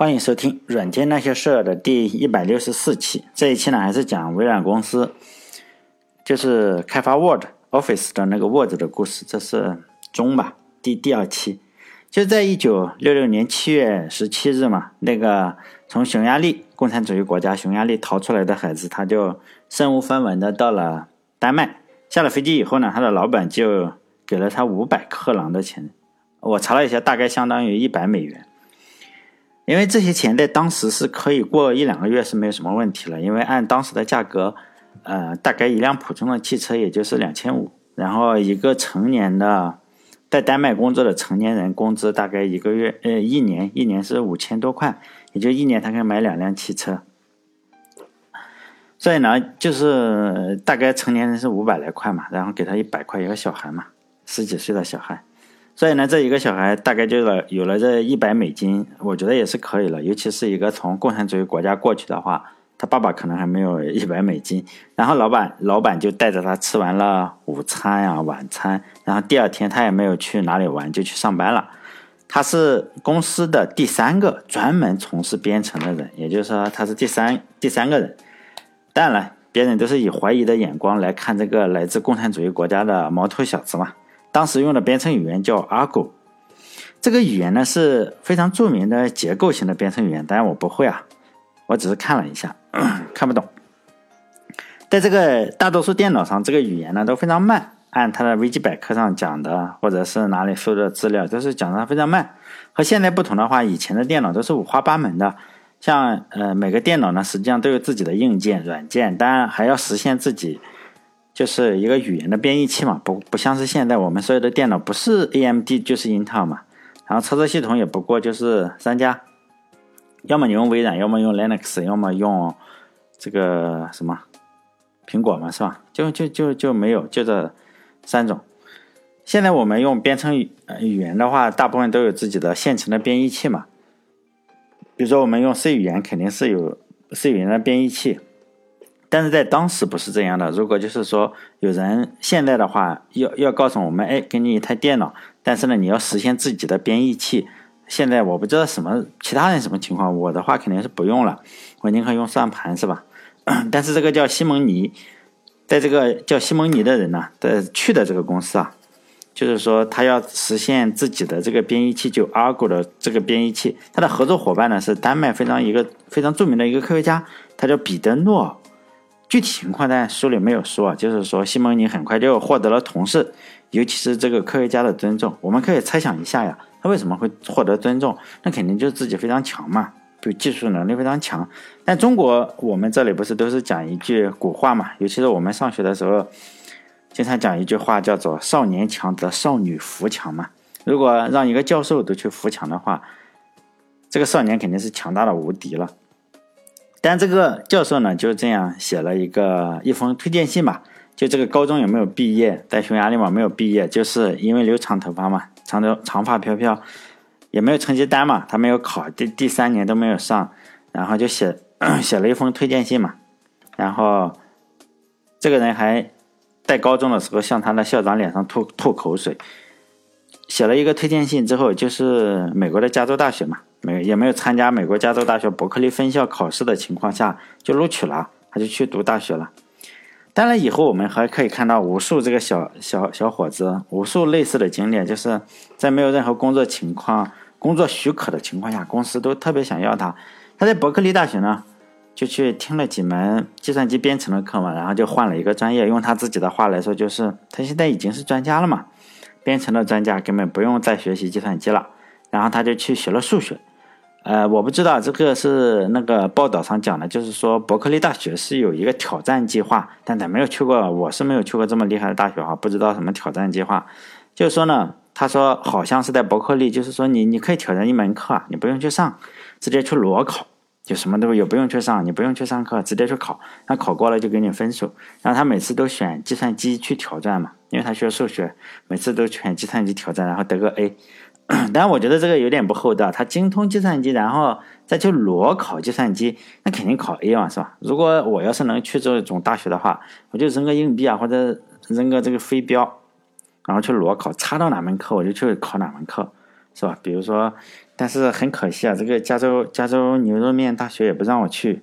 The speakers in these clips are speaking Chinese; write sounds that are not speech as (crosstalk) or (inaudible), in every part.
欢迎收听《软件那些事儿》的第一百六十四期。这一期呢，还是讲微软公司，就是开发 Word、Office 的那个 Word 的故事。这是中吧，第第二期。就在一九六六年七月十七日嘛，那个从匈牙利共产主义国家匈牙利逃出来的孩子，他就身无分文的到了丹麦。下了飞机以后呢，他的老板就给了他五百克朗的钱。我查了一下，大概相当于一百美元。因为这些钱在当时是可以过一两个月是没有什么问题了，因为按当时的价格，呃，大概一辆普通的汽车也就是两千五，然后一个成年的在丹麦工作的成年人工资大概一个月，呃，一年一年是五千多块，也就一年他可以买两辆汽车，所以呢，就是大概成年人是五百来块嘛，然后给他一百块一个小孩嘛，十几岁的小孩。所以呢，这一个小孩大概就了有了这一百美金，我觉得也是可以了。尤其是一个从共产主义国家过去的话，他爸爸可能还没有一百美金。然后老板老板就带着他吃完了午餐呀、晚餐，然后第二天他也没有去哪里玩，就去上班了。他是公司的第三个专门从事编程的人，也就是说他是第三第三个人。当然了，别人都是以怀疑的眼光来看这个来自共产主义国家的毛头小子嘛。当时用的编程语言叫 Argo，这个语言呢是非常著名的结构型的编程语言，当然我不会啊，我只是看了一下，(clears throat) 看不懂。在这个大多数电脑上，这个语言呢都非常慢，按它的维基百科上讲的，或者是哪里搜的资料，都是讲的非常慢。和现在不同的话，以前的电脑都是五花八门的，像呃每个电脑呢实际上都有自己的硬件、软件，当然还要实现自己。就是一个语言的编译器嘛，不不像是现在我们所有的电脑不是 AMD 就是 Intel 嘛，然后操作系统也不过就是三家，要么你用微软，要么用 Linux，要么用这个什么苹果嘛，是吧？就就就就没有就这三种。现在我们用编程语语言的话，大部分都有自己的现成的编译器嘛，比如说我们用 C 语言，肯定是有 C 语言的编译器。但是在当时不是这样的。如果就是说有人现在的话要要告诉我们，哎，给你一台电脑，但是呢你要实现自己的编译器。现在我不知道什么其他人什么情况，我的话肯定是不用了，我宁可用算盘，是吧？(clears throat) 但是这个叫西蒙尼，在这个叫西蒙尼的人呢，的去的这个公司啊，就是说他要实现自己的这个编译器，就 Argo 的这个编译器。他的合作伙伴呢是丹麦非常一个非常著名的一个科学家，他叫彼得诺。具体情况呢书里没有说，就是说西蒙尼很快就获得了同事，尤其是这个科学家的尊重。我们可以猜想一下呀，他为什么会获得尊重？那肯定就是自己非常强嘛，就技术能力非常强。但中国我们这里不是都是讲一句古话嘛？尤其是我们上学的时候，经常讲一句话叫做“少年强则少女扶墙”嘛。如果让一个教授都去扶墙的话，这个少年肯定是强大的无敌了。但这个教授呢，就这样写了一个一封推荐信吧。就这个高中有没有毕业，在匈牙利嘛没有毕业，就是因为留长头发嘛，长头长发飘飘，也没有成绩单嘛，他没有考，第第三年都没有上，然后就写 (coughs) 写了一封推荐信嘛。然后这个人还在高中的时候向他的校长脸上吐吐口水，写了一个推荐信之后，就是美国的加州大学嘛。没也没有参加美国加州大学伯克利分校考试的情况下就录取了，他就去读大学了。当然，以后我们还可以看到无数这个小小小伙子，无数类似的经历，就是在没有任何工作情况、工作许可的情况下，公司都特别想要他。他在伯克利大学呢，就去听了几门计算机编程的课嘛，然后就换了一个专业。用他自己的话来说，就是他现在已经是专家了嘛，编程的专家根本不用再学习计算机了。然后他就去学了数学。呃，我不知道这个是那个报道上讲的，就是说伯克利大学是有一个挑战计划，但他没有去过，我是没有去过这么厉害的大学哈，不知道什么挑战计划。就是说呢，他说好像是在伯克利，就是说你你可以挑战一门课，你不用去上，直接去裸考，就什么都也不用去上，你不用去上课，直接去考，那考过了就给你分数。然后他每次都选计算机去挑战嘛，因为他学数学，每次都选计算机挑战，然后得个 A。(clears throat) 但我觉得这个有点不厚道。他精通计算机，然后再去裸考计算机，那肯定考 A 嘛，是吧？如果我要是能去这种大学的话，我就扔个硬币啊，或者扔个这个飞镖，然后去裸考，插到哪门课我就去考哪门课，是吧？比如说但是很可惜啊，这个加州加州牛肉面大学也不让我去，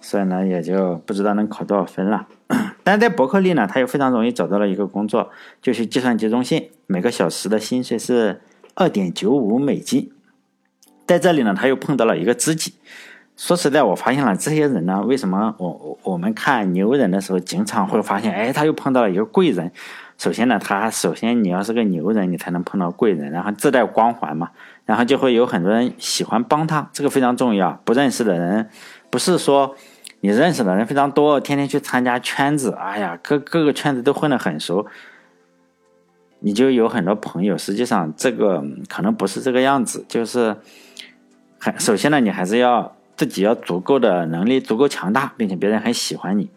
所以呢，也就不知道能考多少分了。(clears throat) 但在伯克利呢，他又非常容易找到了一个工作，就是计算机中心，每个小时的薪水是二点九五美金。在这里呢，他又碰到了一个知己。说实在，我发现了这些人呢，为什么我我们看牛人的时候，经常会发现，哎，他又碰到了一个贵人。首先呢，他首先你要是个牛人，你才能碰到贵人，然后自带光环嘛，然后就会有很多人喜欢帮他，这个非常重要。不认识的人，不是说你认识的人非常多，天天去参加圈子，哎呀，各各个圈子都混得很熟，你就有很多朋友。实际上，这个可能不是这个样子，就是很首先呢，你还是要自己要足够的能力，足够强大，并且别人很喜欢你。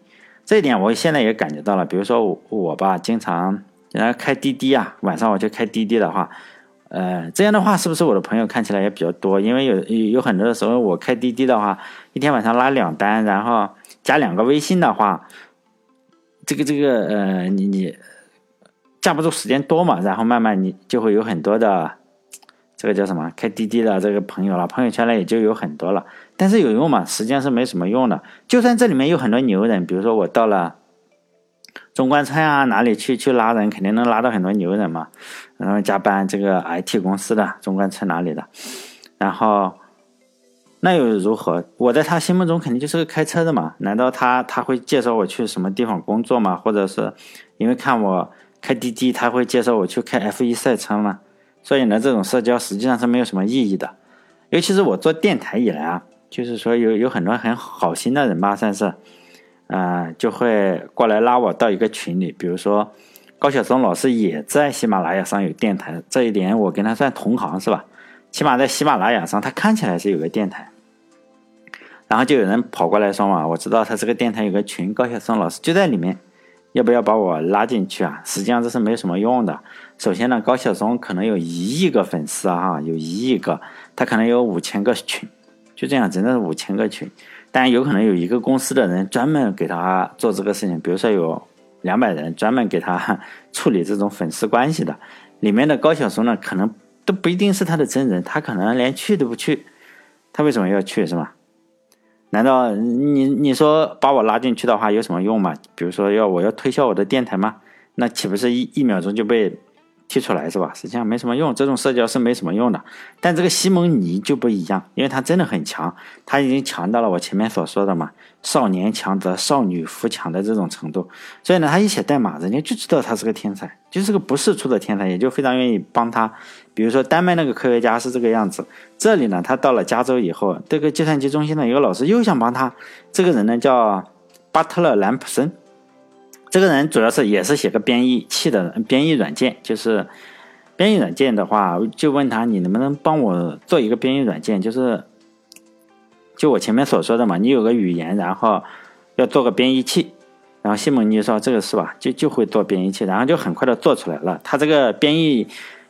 这一点我现在也感觉到了，比如说我我吧，经常然后开滴滴啊，晚上我就开滴滴的话，呃，这样的话是不是我的朋友看起来也比较多？因为有有很多的时候我开滴滴的话，一天晚上拉两单，然后加两个微信的话，这个这个呃，你你架不住时间多嘛，然后慢慢你就会有很多的。这个叫什么？开滴滴的这个朋友了，朋友圈呢也就有很多了。但是有用吗？实际上是没什么用的。就算这里面有很多牛人，比如说我到了中关村啊，哪里去去拉人，肯定能拉到很多牛人嘛。然后加班，这个 IT 公司的中关村哪里的，然后那又如何？我在他心目中肯定就是个开车的嘛。难道他他会介绍我去什么地方工作吗？或者是因为看我开滴滴，他会介绍我去开 F1 赛车吗？所以呢，这种社交实际上是没有什么意义的，尤其是我做电台以来啊，就是说有有很多很好心的人吧，算是，啊，就会过来拉我到一个群里，比如说高晓松老师也在喜马拉雅上有电台，这一点我跟他算同行是吧？起码在喜马拉雅上，他看起来是有个电台，然后就有人跑过来说嘛，我知道他这个电台有个群，高晓松老师就在里面。要不要把我拉进去啊？实际上这是没什么用的。首先呢，高晓松可能有一亿个粉丝啊，有一亿个，他可能有五千个群，就这样，真的是五千个群。但有可能有一个公司的人专门给他做这个事情，比如说有两百人专门给他 (laughs) 处理这种粉丝关系的。里面的高晓松呢，可能都不一定是他的真人，他可能连去都不去。他为什么要去，是吧？难道你你说把我拉进去的话有什么用吗？比如说要我要推销我的电台吗？那岂不是一一秒钟就被？踢出来是吧？实际上没什么用，这种社交是没什么用的。但这个西蒙尼就不一样，因为他真的很强，他已经强到了我前面所说的嘛，少年强则少女扶强的这种程度。所以呢，他一写代码，人家就知道他是个天才，就是个不世出的天才，也就非常愿意帮他。比如说丹麦那个科学家是这个样子，这里呢，他到了加州以后，这个计算机中心的一个老师又想帮他，这个人呢叫巴特勒·兰普森。这个人主要是也是写个编译器的编译软件，就是编译软件的话，就问他你能不能帮我做一个编译软件，就是就我前面所说的嘛，你有个语言，然后要做个编译器，然后西蒙尼说这个是吧，就就会做编译器，然后就很快的做出来了。他这个编译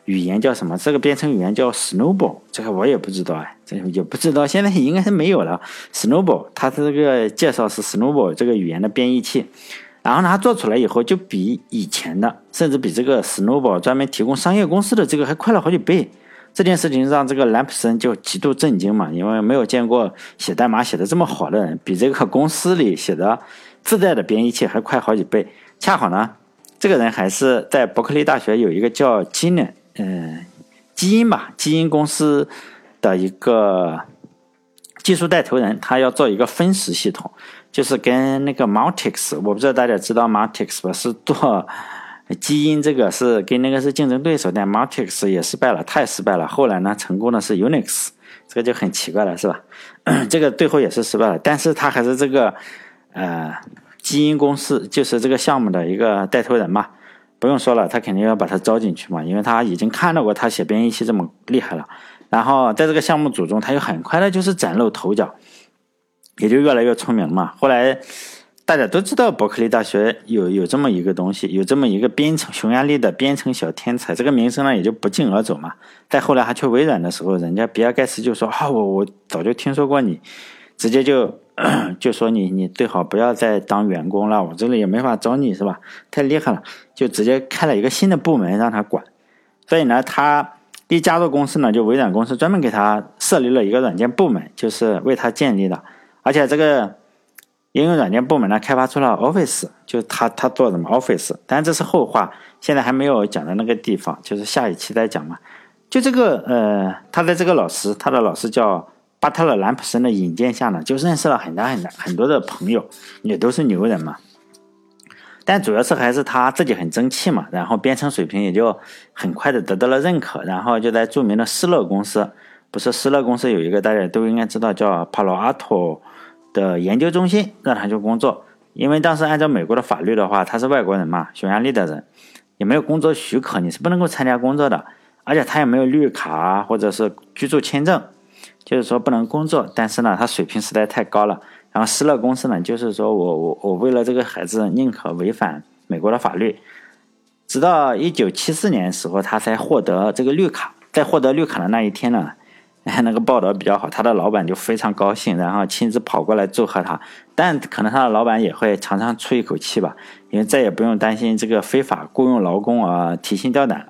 语言叫什么？这个编程语言叫 Snowball，这个我也不知道哎，这个也不知道，现在应该是没有了。Snowball，它这个介绍是 Snowball 这个语言的编译器。然后呢，他做出来以后就比以前的，甚至比这个 Snowball 专门提供商业公司的这个还快了好几倍。这件事情让这个兰普森就极度震惊嘛，因为没有见过写代码写的这么好的人，比这个公司里写的自带的编译器还快好几倍。恰好呢，这个人还是在伯克利大学有一个叫基呢，嗯，基因吧，基因公司的一个技术带头人，他要做一个分时系统。就是跟那个 Multics，我不知道大家知道 Multics 吧？是做基因这个，是跟那个是竞争对手，但 Multics 也失败了，太失败了。后来呢，成功的是 Unix，这个就很奇怪了，是吧？(coughs) 这个最后也是失败了，但是他还是这个呃基因公司，就是这个项目的一个带头人嘛。不用说了，他肯定要把他招进去嘛，因为他已经看到过他写编译器这么厉害了。然后在这个项目组中，他又很快的就是崭露头角。也就越来越出名嘛。后来大家都知道伯克利大学有有这么一个东西，有这么一个编程匈牙利的编程小天才，这个名声呢也就不胫而走嘛。再后来他去微软的时候，人家比尔盖茨就说：“啊，我我早就听说过你，直接就 (clears throat) 就说你你最好不要再当员工了，我这里也没法招你是吧？太厉害了，就直接开了一个新的部门让他管。所以呢，他一加入公司呢，就微软公司专门给他设立了一个软件部门，就是为他建立的。而且这个应用软件部门呢，开发出了 Office，就他他做什么 Office。但这是后话，现在还没有讲到那个地方，就是下一期再讲嘛。就这个呃，他的这个老师，他的老师叫巴特勒·兰普森的引荐下呢，就认识了很大很大很多的朋友，也都是牛人嘛。但主要是还是他自己很争气嘛，然后编程水平也就很快的得到了认可，然后就在著名的施乐公司，不是施乐公司有一个大家都应该知道叫帕罗阿托的研究中心让他去工作，因为当时按照美国的法律的话，他是外国人嘛，匈牙利的人，也没有工作许可，你是不能够参加工作的，而且他也没有绿卡或者是居住签证，就是说不能工作，但是呢，他水平实在太高了。然后施乐公司呢，就是说我我我为了这个孩子宁可违反美国的法律，直到一九七四年时候，他才获得这个绿卡。在获得绿卡的那一天呢，那个报道比较好，他的老板就非常高兴，然后亲自跑过来祝贺他。但可能他的老板也会常常出一口气吧，因为再也不用担心这个非法雇佣劳工啊提心吊胆。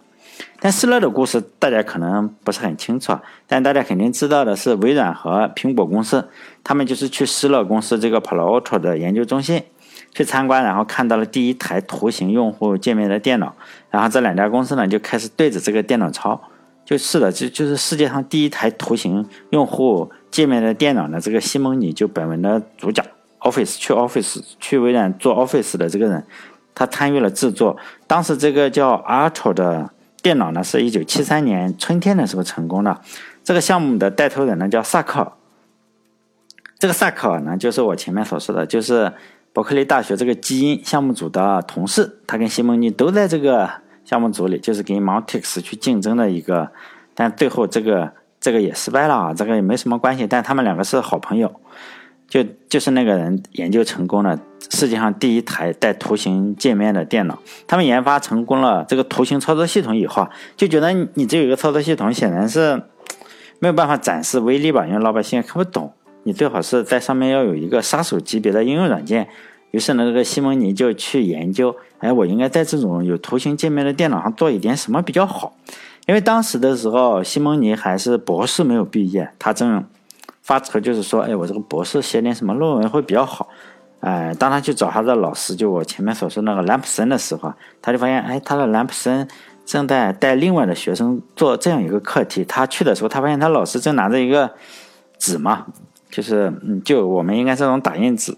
但施乐的故事大家可能不是很清楚，但大家肯定知道的是，微软和苹果公司，他们就是去施乐公司这个 Palo Alto 的研究中心去参观，然后看到了第一台图形用户界面的电脑，然后这两家公司呢就开始对着这个电脑抄，就是的，就就是世界上第一台图形用户界面的电脑呢，这个西蒙尼就本文的主角，Office 去 Office 去微软做 Office 的这个人，他参与了制作，当时这个叫 Alto 的。电脑呢是一九七三年春天的时候成功的，这个项目的带头人呢叫萨克尔，这个萨克尔呢就是我前面所说的，就是伯克利大学这个基因项目组的同事，他跟西蒙尼都在这个项目组里，就是跟 Montex 去竞争的一个，但最后这个这个也失败了啊，这个也没什么关系，但他们两个是好朋友。就就是那个人研究成功了世界上第一台带图形界面的电脑。他们研发成功了这个图形操作系统以后，就觉得你这有一个操作系统显然是没有办法展示威力吧，因为老百姓也看不懂。你最好是在上面要有一个杀手级别的应用软件。于是呢，这个西蒙尼就去研究，哎，我应该在这种有图形界面的电脑上做一点什么比较好？因为当时的时候，西蒙尼还是博士没有毕业，他正。发愁就是说，哎，我这个博士写点什么论文会比较好？哎，当他去找他的老师，就我前面所说那个兰普森的时候，他就发现，哎，他的兰普森正在带另外的学生做这样一个课题。他去的时候，他发现他老师正拿着一个纸嘛，就是，嗯，就我们应该这种打印纸，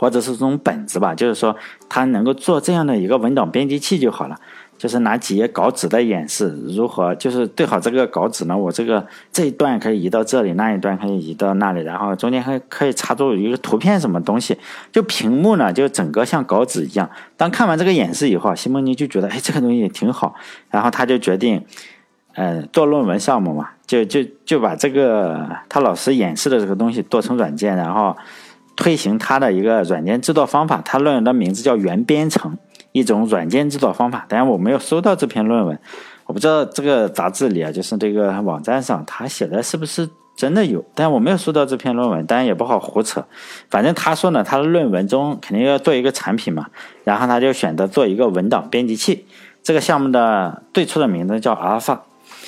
或者是这种本子吧，就是说他能够做这样的一个文档编辑器就好了。就是拿几页稿纸的演示，如何就是对好这个稿纸呢？我这个这一段可以移到这里，那一段可以移到那里，然后中间还可以插入一个图片什么东西。就屏幕呢，就整个像稿纸一样。当看完这个演示以后，西蒙尼就觉得，哎，这个东西也挺好。然后他就决定，呃，做论文项目嘛，就就就把这个他老师演示的这个东西做成软件，然后推行他的一个软件制作方法。他论文的名字叫原编程。一种软件制作方法，当然我没有收到这篇论文，我不知道这个杂志里啊，就是这个网站上他写的是不是真的有，但我没有收到这篇论文，当然也不好胡扯。反正他说呢，他的论文中肯定要做一个产品嘛，然后他就选择做一个文档编辑器。这个项目的最初的名字叫阿尔法，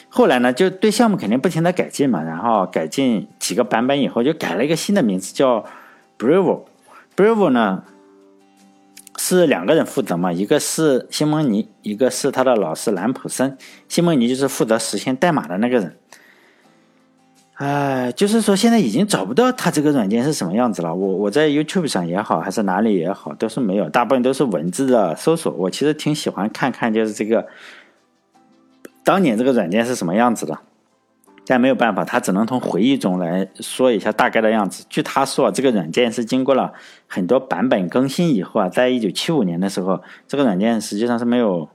后来呢就对项目肯定不停的改进嘛，然后改进几个版本以后，就改了一个新的名字叫 Bravo。Bravo 呢？是两个人负责嘛？一个是西蒙尼，一个是他的老师兰普森。西蒙尼就是负责实现代码的那个人。哎，就是说现在已经找不到他这个软件是什么样子了。我我在 YouTube 上也好，还是哪里也好，都是没有，大部分都是文字的搜索。我其实挺喜欢看看，就是这个当年这个软件是什么样子的。但没有办法，他只能从回忆中来说一下大概的样子。据他说，这个软件是经过了很多版本更新以后啊，在一九七五年的时候，这个软件实际上是没有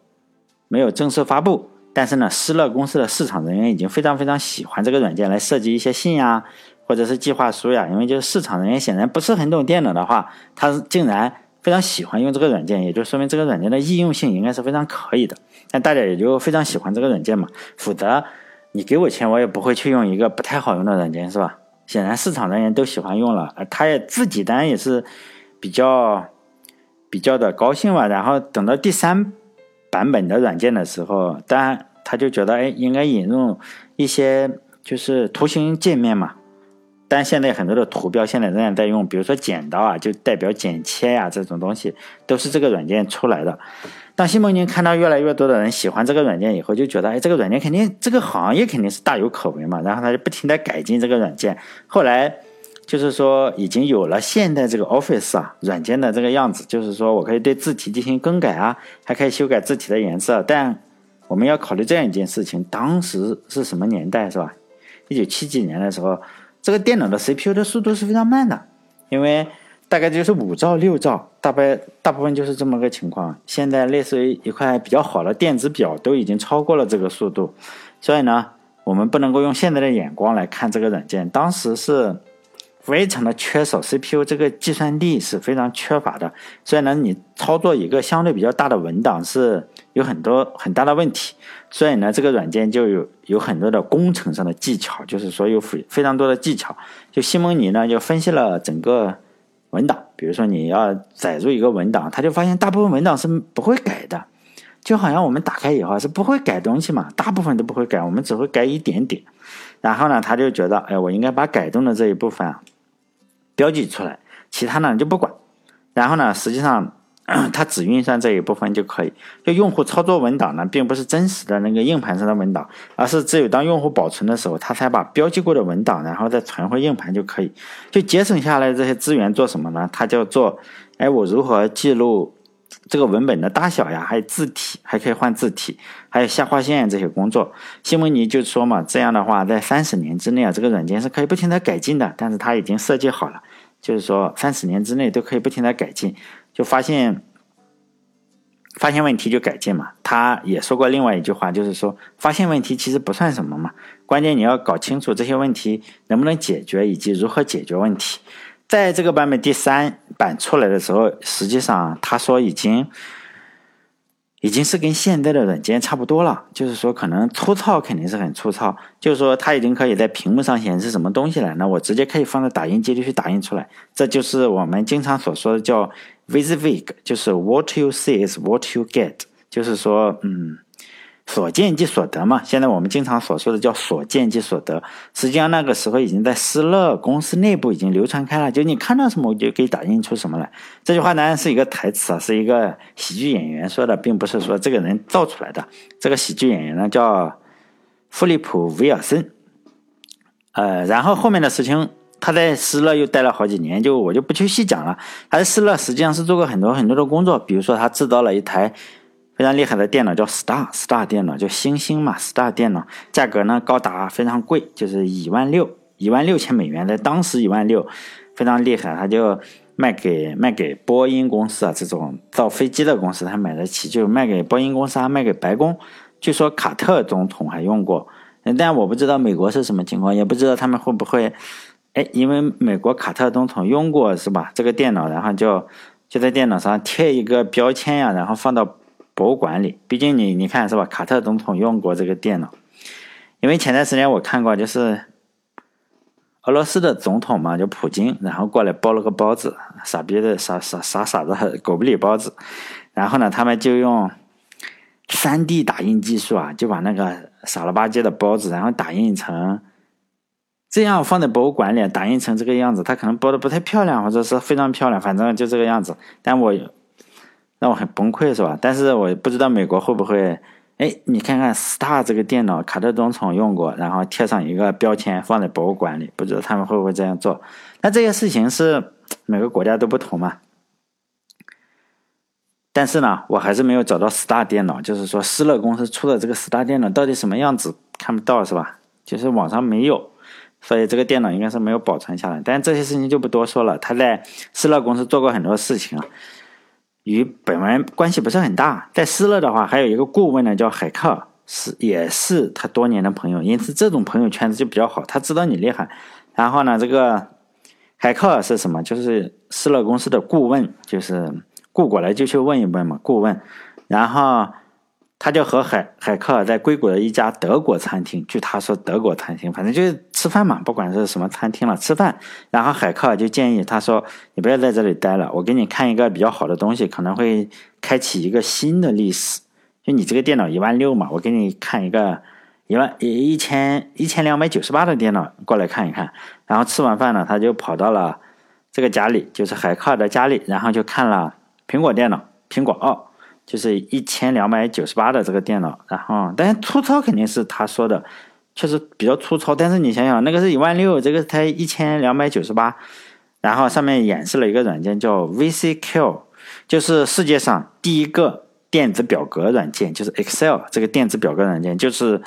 没有正式发布。但是呢，施乐公司的市场人员已经非常非常喜欢这个软件来设计一些信呀，或者是计划书呀。因为就是市场人员显然不是很懂电脑的话，他竟然非常喜欢用这个软件，也就说明这个软件的易用性应该是非常可以的。但大家也就非常喜欢这个软件嘛，否则。你给我钱，我也不会去用一个不太好用的软件，是吧？显然市场人员都喜欢用了，他也自己当然也是比较比较的高兴吧。然后等到第三版本的软件的时候，当然他就觉得哎，应该引入一些就是图形界面嘛。但现在很多的图标现在仍然在用，比如说剪刀啊，就代表剪切呀这种东西，都是这个软件出来的。当西蒙尼看到越来越多的人喜欢这个软件以后，就觉得哎，这个软件肯定这个行业肯定是大有可为嘛。然后他就不停的改进这个软件。后来就是说已经有了现在这个 Office 啊软件的这个样子，就是说我可以对字体进行更改啊，还可以修改字体的颜色。但我们要考虑这样一件事情，当时是什么年代是吧？一九七几年的时候。这个电脑的 CPU 的速度是非常慢的，因为大概就是五兆六兆，大概大部分就是这么个情况。现在类似于一块比较好的电子表都已经超过了这个速度，所以呢，我们不能够用现在的眼光来看这个软件。当时是。非常的缺少 CPU，这个计算力是非常缺乏的。所以呢，你操作一个相对比较大的文档是有很多很大的问题。所以呢，这个软件就有有很多的工程上的技巧，就是说有非非常多的技巧。就西蒙尼呢，就分析了整个文档，比如说你要载入一个文档，他就发现大部分文档是不会改的，就好像我们打开以后是不会改东西嘛，大部分都不会改，我们只会改一点点。然后呢，他就觉得，哎，我应该把改动的这一部分啊。标记出来，其他呢就不管。然后呢，实际上 (clears throat) 它只运算这一部分就可以。就用户操作文档呢，并不是真实的那个硬盘上的文档，而是只有当用户保存的时候，它才把标记过的文档，然后再传回硬盘就可以。就节省下来这些资源做什么呢？它叫做，哎，我如何记录这个文本的大小呀？还有字体，还可以换字体，还有下划线这些工作。西蒙尼就说嘛，这样的话，在三十年之内啊，这个软件是可以不停的改进的。但是它已经设计好了。就是说，三十年之内都可以不停的改进，就发现发现问题就改进嘛。他也说过另外一句话，就是说发现问题其实不算什么嘛，关键你要搞清楚这些问题能不能解决以及如何解决问题。在这个版本第三版出来的时候，实际上他说已经。已经是跟现在的软件差不多了，就是说可能粗糙肯定是很粗糙，就是说它已经可以在屏幕上显示什么东西了，那我直接可以放在打印机里去打印出来，这就是我们经常所说的叫 v i s v i g 就是 What you see is what you get，就是说，嗯。所见即所得嘛，现在我们经常所说的叫所见即所得，实际上那个时候已经在施乐公司内部已经流传开了，就你看到什么我就可以打印出什么来。这句话呢是一个台词啊，是一个喜剧演员说的，并不是说这个人造出来的。这个喜剧演员呢叫弗利普·威尔森，呃，然后后面的事情他在施乐又待了好几年，就我就不去细讲了。他在施乐实际上是做过很多很多的工作，比如说他制造了一台。非常厉害的电脑叫 Star Star 电脑，叫星星嘛，Star 电脑价格呢高达非常贵，就是一万六，一万六千美元，在当时一万六，非常厉害。他就卖给卖给波音公司啊，这种造飞机的公司，他买得起，就卖给波音公司，还卖给白宫。据说卡特总统还用过，但我不知道美国是什么情况，也不知道他们会不会，哎，因为美国卡特总统用过是吧？这个电脑，然后就就在电脑上贴一个标签呀，然后放到。博物馆里，毕竟你你看是吧？卡特总统用过这个电脑，因为前段时间我看过，就是俄罗斯的总统嘛，就普京，然后过来包了个包子，傻逼的傻傻傻傻子狗不理包子，然后呢，他们就用三 D 打印技术啊，就把那个傻了吧唧的包子，然后打印成这样放在博物馆里，打印成这个样子，他可能包的不太漂亮，或者是非常漂亮，反正就这个样子，但我。让我很崩溃，是吧？但是我不知道美国会不会，哎，你看看 Star 这个电脑，卡特总统用过，然后贴上一个标签放在博物馆里，不知道他们会不会这样做？那这些事情是每个国家都不同嘛？但是呢，我还是没有找到 Star 电脑，就是说施乐公司出的这个 Star 电脑到底什么样子，看不到是吧？就是网上没有，所以这个电脑应该是没有保存下来。但这些事情就不多说了，他在施乐公司做过很多事情啊。与本文关系不是很大，在施乐的话，还有一个顾问呢，叫海克，是也是他多年的朋友，因此这种朋友圈子就比较好，他知道你厉害。然后呢，这个海克是什么？就是施乐公司的顾问，就是顾过来就去问一问嘛，顾问。然后。他就和海海克在硅谷的一家德国餐厅，据他说德国餐厅，反正就是吃饭嘛，不管是什么餐厅了，吃饭。然后海克就建议他说：“你不要在这里待了，我给你看一个比较好的东西，可能会开启一个新的历史。”就你这个电脑一万六嘛，我给你看一个一万一一千一千两百九十八的电脑过来看一看。然后吃完饭呢，他就跑到了这个家里，就是海克的家里，然后就看了苹果电脑，苹果二，就是一千两百九十八的这个电脑。然后，但是粗糙肯定是他说的，确实比较粗糙。但是你想想，那个是一万六，这个才一千两百九十八。然后上面演示了一个软件叫 VCQ，就是世界上第一个电子表格软件，就是 Excel 这个电子表格软件，就是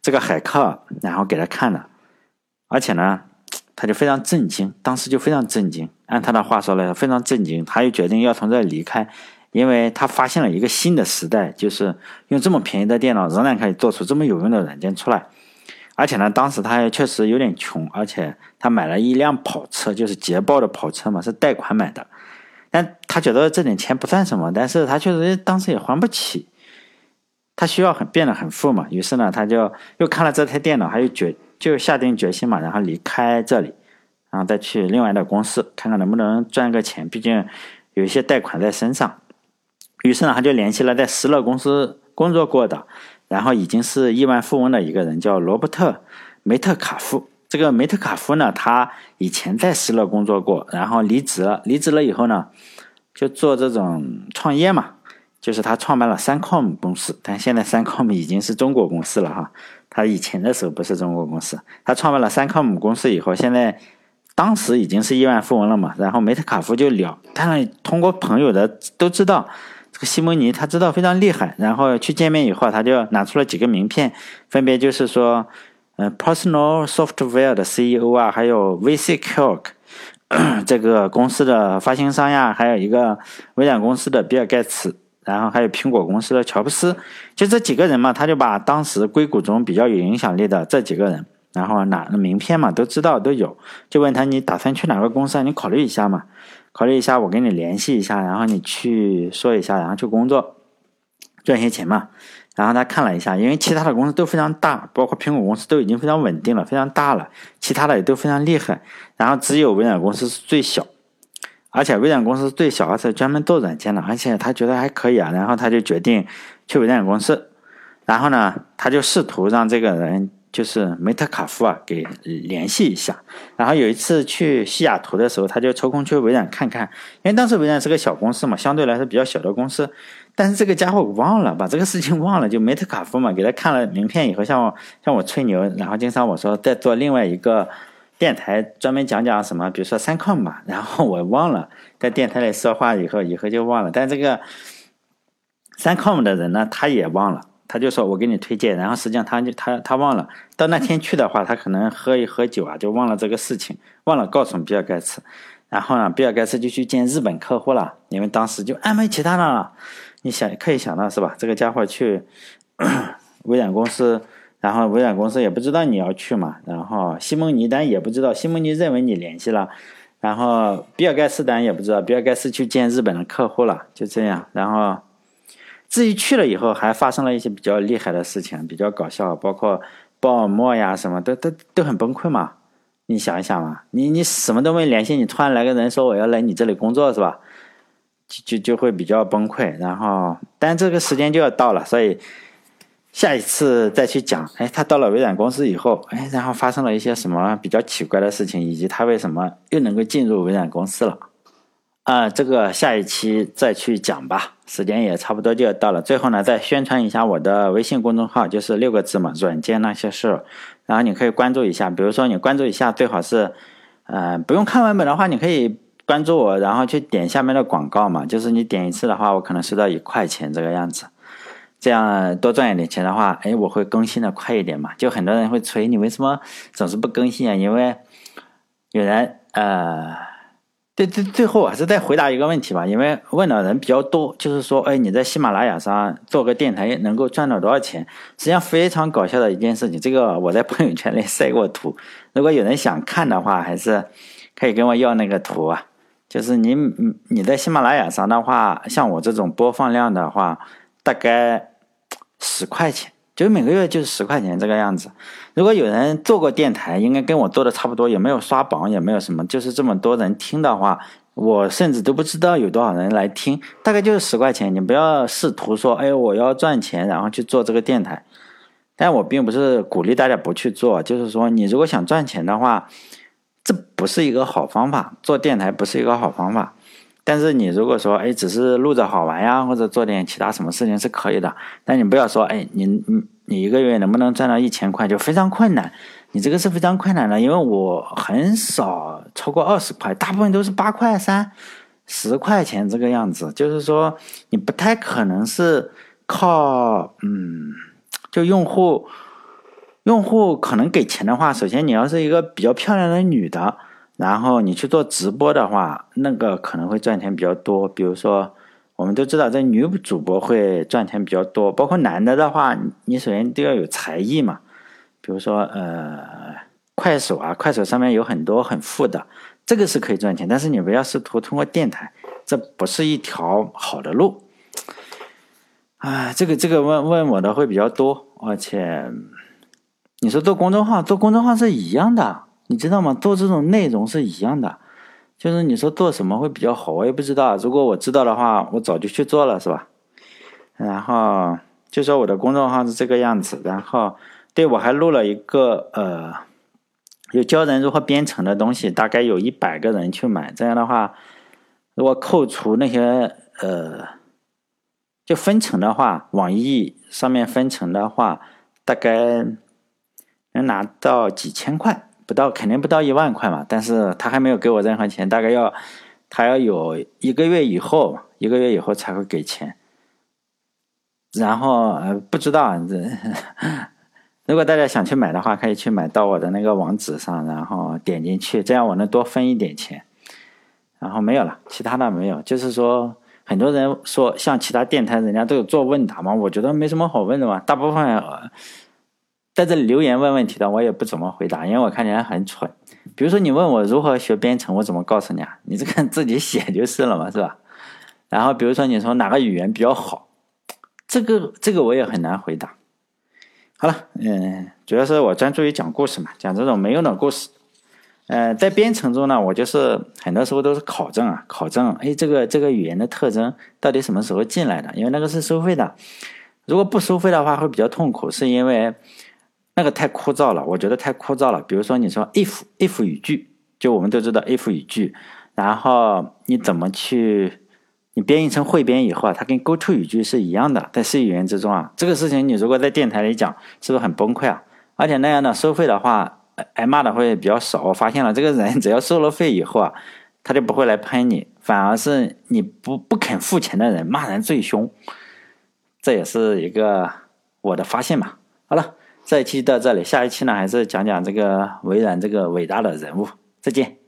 这个海克然后给他看的，而且呢，他就非常震惊，当时就非常震惊。按他的话说来，非常震惊，他又决定要从这里离开，因为他发现了一个新的时代，就是用这么便宜的电脑仍然可以做出这么有用的软件出来。而且呢，当时他也确实有点穷，而且他买了一辆跑车，就是捷豹的跑车嘛，是贷款买的。但他觉得这点钱不算什么，但是他确实当时也还不起，他需要很变得很富嘛。于是呢，他就又看了这台电脑，他又决就下定决心嘛，然后离开这里，然后再去另外的公司看看能不能赚个钱，毕竟有一些贷款在身上。于是呢，他就联系了在石乐公司工作过的。然后已经是亿万富翁的一个人，叫罗伯特·梅特卡夫。这个梅特卡夫呢，他以前在施乐工作过，然后离职了。离职了以后呢，就做这种创业嘛，就是他创办了三 com 公司。但现在三 com 已经是中国公司了哈，他以前的时候不是中国公司。他创办了三 com 公司以后，现在当时已经是亿万富翁了嘛。然后梅特卡夫就聊，他通过朋友的都知道。这个西蒙尼他知道非常厉害，然后去见面以后，他就拿出了几个名片，分别就是说，呃，Personal Software 的 CEO 啊，还有 VCQ (clears throat) 这个公司的发行商呀，还有一个微软公司的比尔盖茨，然后还有苹果公司的乔布斯，就这几个人嘛，他就把当时硅谷中比较有影响力的这几个人，然后拿名片嘛，都知道都有，就问他你打算去哪个公司啊？你考虑一下嘛。考虑一下，我跟你联系一下，然后你去说一下，然后去工作，赚些钱嘛。然后他看了一下，因为其他的公司都非常大，包括苹果公司都已经非常稳定了，非常大了，其他的也都非常厉害。然后只有微软公司是最小，而且微软公司最小，而且专门做软件的，而且他觉得还可以啊。然后他就决定去微软公司，然后呢，他就试图让这个人。就是梅特卡夫啊，给联系一下。然后有一次去西雅图的时候，他就抽空去微软看看，因为当时微软是个小公司嘛，相对来说比较小的公司。但是这个家伙忘了，把这个事情忘了。就梅特卡夫嘛，给他看了名片以后，向我向我吹牛，然后经常我说在做另外一个电台，专门讲讲什么，比如说三 com 嘛。然后我忘了在电台里说话以后，以后就忘了。但这个三 com 的人呢，他也忘了。他就说：“我给你推荐。”然后实际上他就他他忘了到那天去的话，他可能喝一喝酒啊，就忘了这个事情，忘了告诉比尔盖茨。然后呢，比尔盖茨就去见日本客户了，因为当时就安排其他的了。你想可以想到是吧？这个家伙去 (coughs) 微软公司，然后微软公司也不知道你要去嘛。然后西蒙尼丹也不知道，西蒙尼认为你联系了。然后比尔盖茨丹也不知道，比尔盖茨去见日本的客户了，就这样。然后。至于去了以后，还发生了一些比较厉害的事情，比较搞笑，包括鲍尔默呀，什么都都都很崩溃嘛。你想一想嘛，你你什么都没联系，你突然来个人说我要来你这里工作是吧？就就就会比较崩溃。然后，但这个时间就要到了，所以下一次再去讲。哎，他到了微软公司以后，哎，然后发生了一些什么比较奇怪的事情，以及他为什么又能够进入微软公司了。啊，这个下一期再去讲吧，时间也差不多就要到了。最后呢，再宣传一下我的微信公众号，就是六个字嘛，软件那些事。然后你可以关注一下，比如说你关注一下，最好是，呃，不用看文本的话，你可以关注我，然后去点下面的广告嘛。就是你点一次的话，我可能收到一块钱这个样子，这样多赚一点钱的话，哎，我会更新的快一点嘛。就很多人会催你为什么总是不更新啊？因为有人呃。最最，最后还是再回答一个问题吧，因为问的人比较多，就是说，哎，你在喜马拉雅上做个电台能够赚到多少钱？实际上非常搞笑的一件事情，这个我在朋友圈里 (laughs) 晒过图，如果有人想看的话，还是可以跟我要那个图啊。就是你你在喜马拉雅上的话，像我这种播放量的话，大概十块钱。就每个月就是十块钱这个样子。如果有人做过电台，应该跟我做的差不多，也没有刷榜，也没有什么，就是这么多人听的话，我甚至都不知道有多少人来听，大概就是十块钱。你不要试图说，哎，我要赚钱，然后去做这个电台。但我并不是鼓励大家不去做，就是说，你如果想赚钱的话，这不是一个好方法，做电台不是一个好方法。但是你如果说，哎，只是录着好玩呀，或者做点其他什么事情是可以的。但你不要说，哎，你你你一个月能不能赚到一千块，就非常困难。你这个是非常困难的，因为我很少超过二十块，大部分都是八块三、十块钱这个样子。就是说，你不太可能是靠，嗯，就用户，用户可能给钱的话，首先你要是一个比较漂亮的女的。然后你去做直播的话，那个可能会赚钱比较多。比如说，我们都知道这女主播会赚钱比较多，包括男的的话，你首先都要有才艺嘛。比如说，呃，快手啊，快手上面有很多很富的，这个是可以赚钱。但是你不要试图通过电台，这不是一条好的路。啊，这个这个问问我的会比较多，而且你说做公众号，做公众号是一样的。你知道吗？做这种内容是一样的，就是你说做什么会比较好，我也不知道。如果我知道的话，我早就去做了，是吧？然后就说我的公众号是这个样子，然后对我还录了一个呃，有教人如何编程的东西，大概有一百个人去买。这样的话，如果扣除那些呃，就分成的话，网易上面分成的话，大概能拿到几千块。不到肯定不到一万块嘛，但是他还没有给我任何钱，大概要他要有一个月以后，一个月以后才会给钱。然后呃不知道这，(laughs) 如果大家想去买的话，可以去买到我的那个网址上，然后点进去，这样我能多分一点钱。然后没有了，其他的没有，就是说很多人说像其他电台人家都有做问答嘛，我觉得没什么好问的嘛，大部分。在这里留言问问题的，我也不怎么回答，因为我看起来很蠢。比如说你问我如何学编程，我怎么告诉你啊？你这个自己写就是了嘛，是吧？然后比如说你说哪个语言比较好，这个这个我也很难回答。好了，嗯，主要是我专注于讲故事嘛，讲这种没用的故事。呃，在编程中呢，我就是很多时候都是考证啊，考证，哎，这个这个语言的特征到底什么时候进来的？因为那个是收费的，如果不收费的话会比较痛苦，是因为。那个太枯燥了，我觉得太枯燥了。比如说，你说 if if 语句，就我们都知道 if 语句，然后你怎么去，你编译成汇编以后啊，它跟 go to 语句是一样的，在 C 语言之中啊，这个事情你如果在电台里讲，是不是很崩溃啊？而且那样的收费的话，挨骂的会比较少。我发现了，这个人只要收了费以后啊，他就不会来喷你，反而是你不不肯付钱的人骂人最凶。这也是一个我的发现嘛。好了。这一期到这里，下一期呢还是讲讲这个微软这个伟大的人物。再见。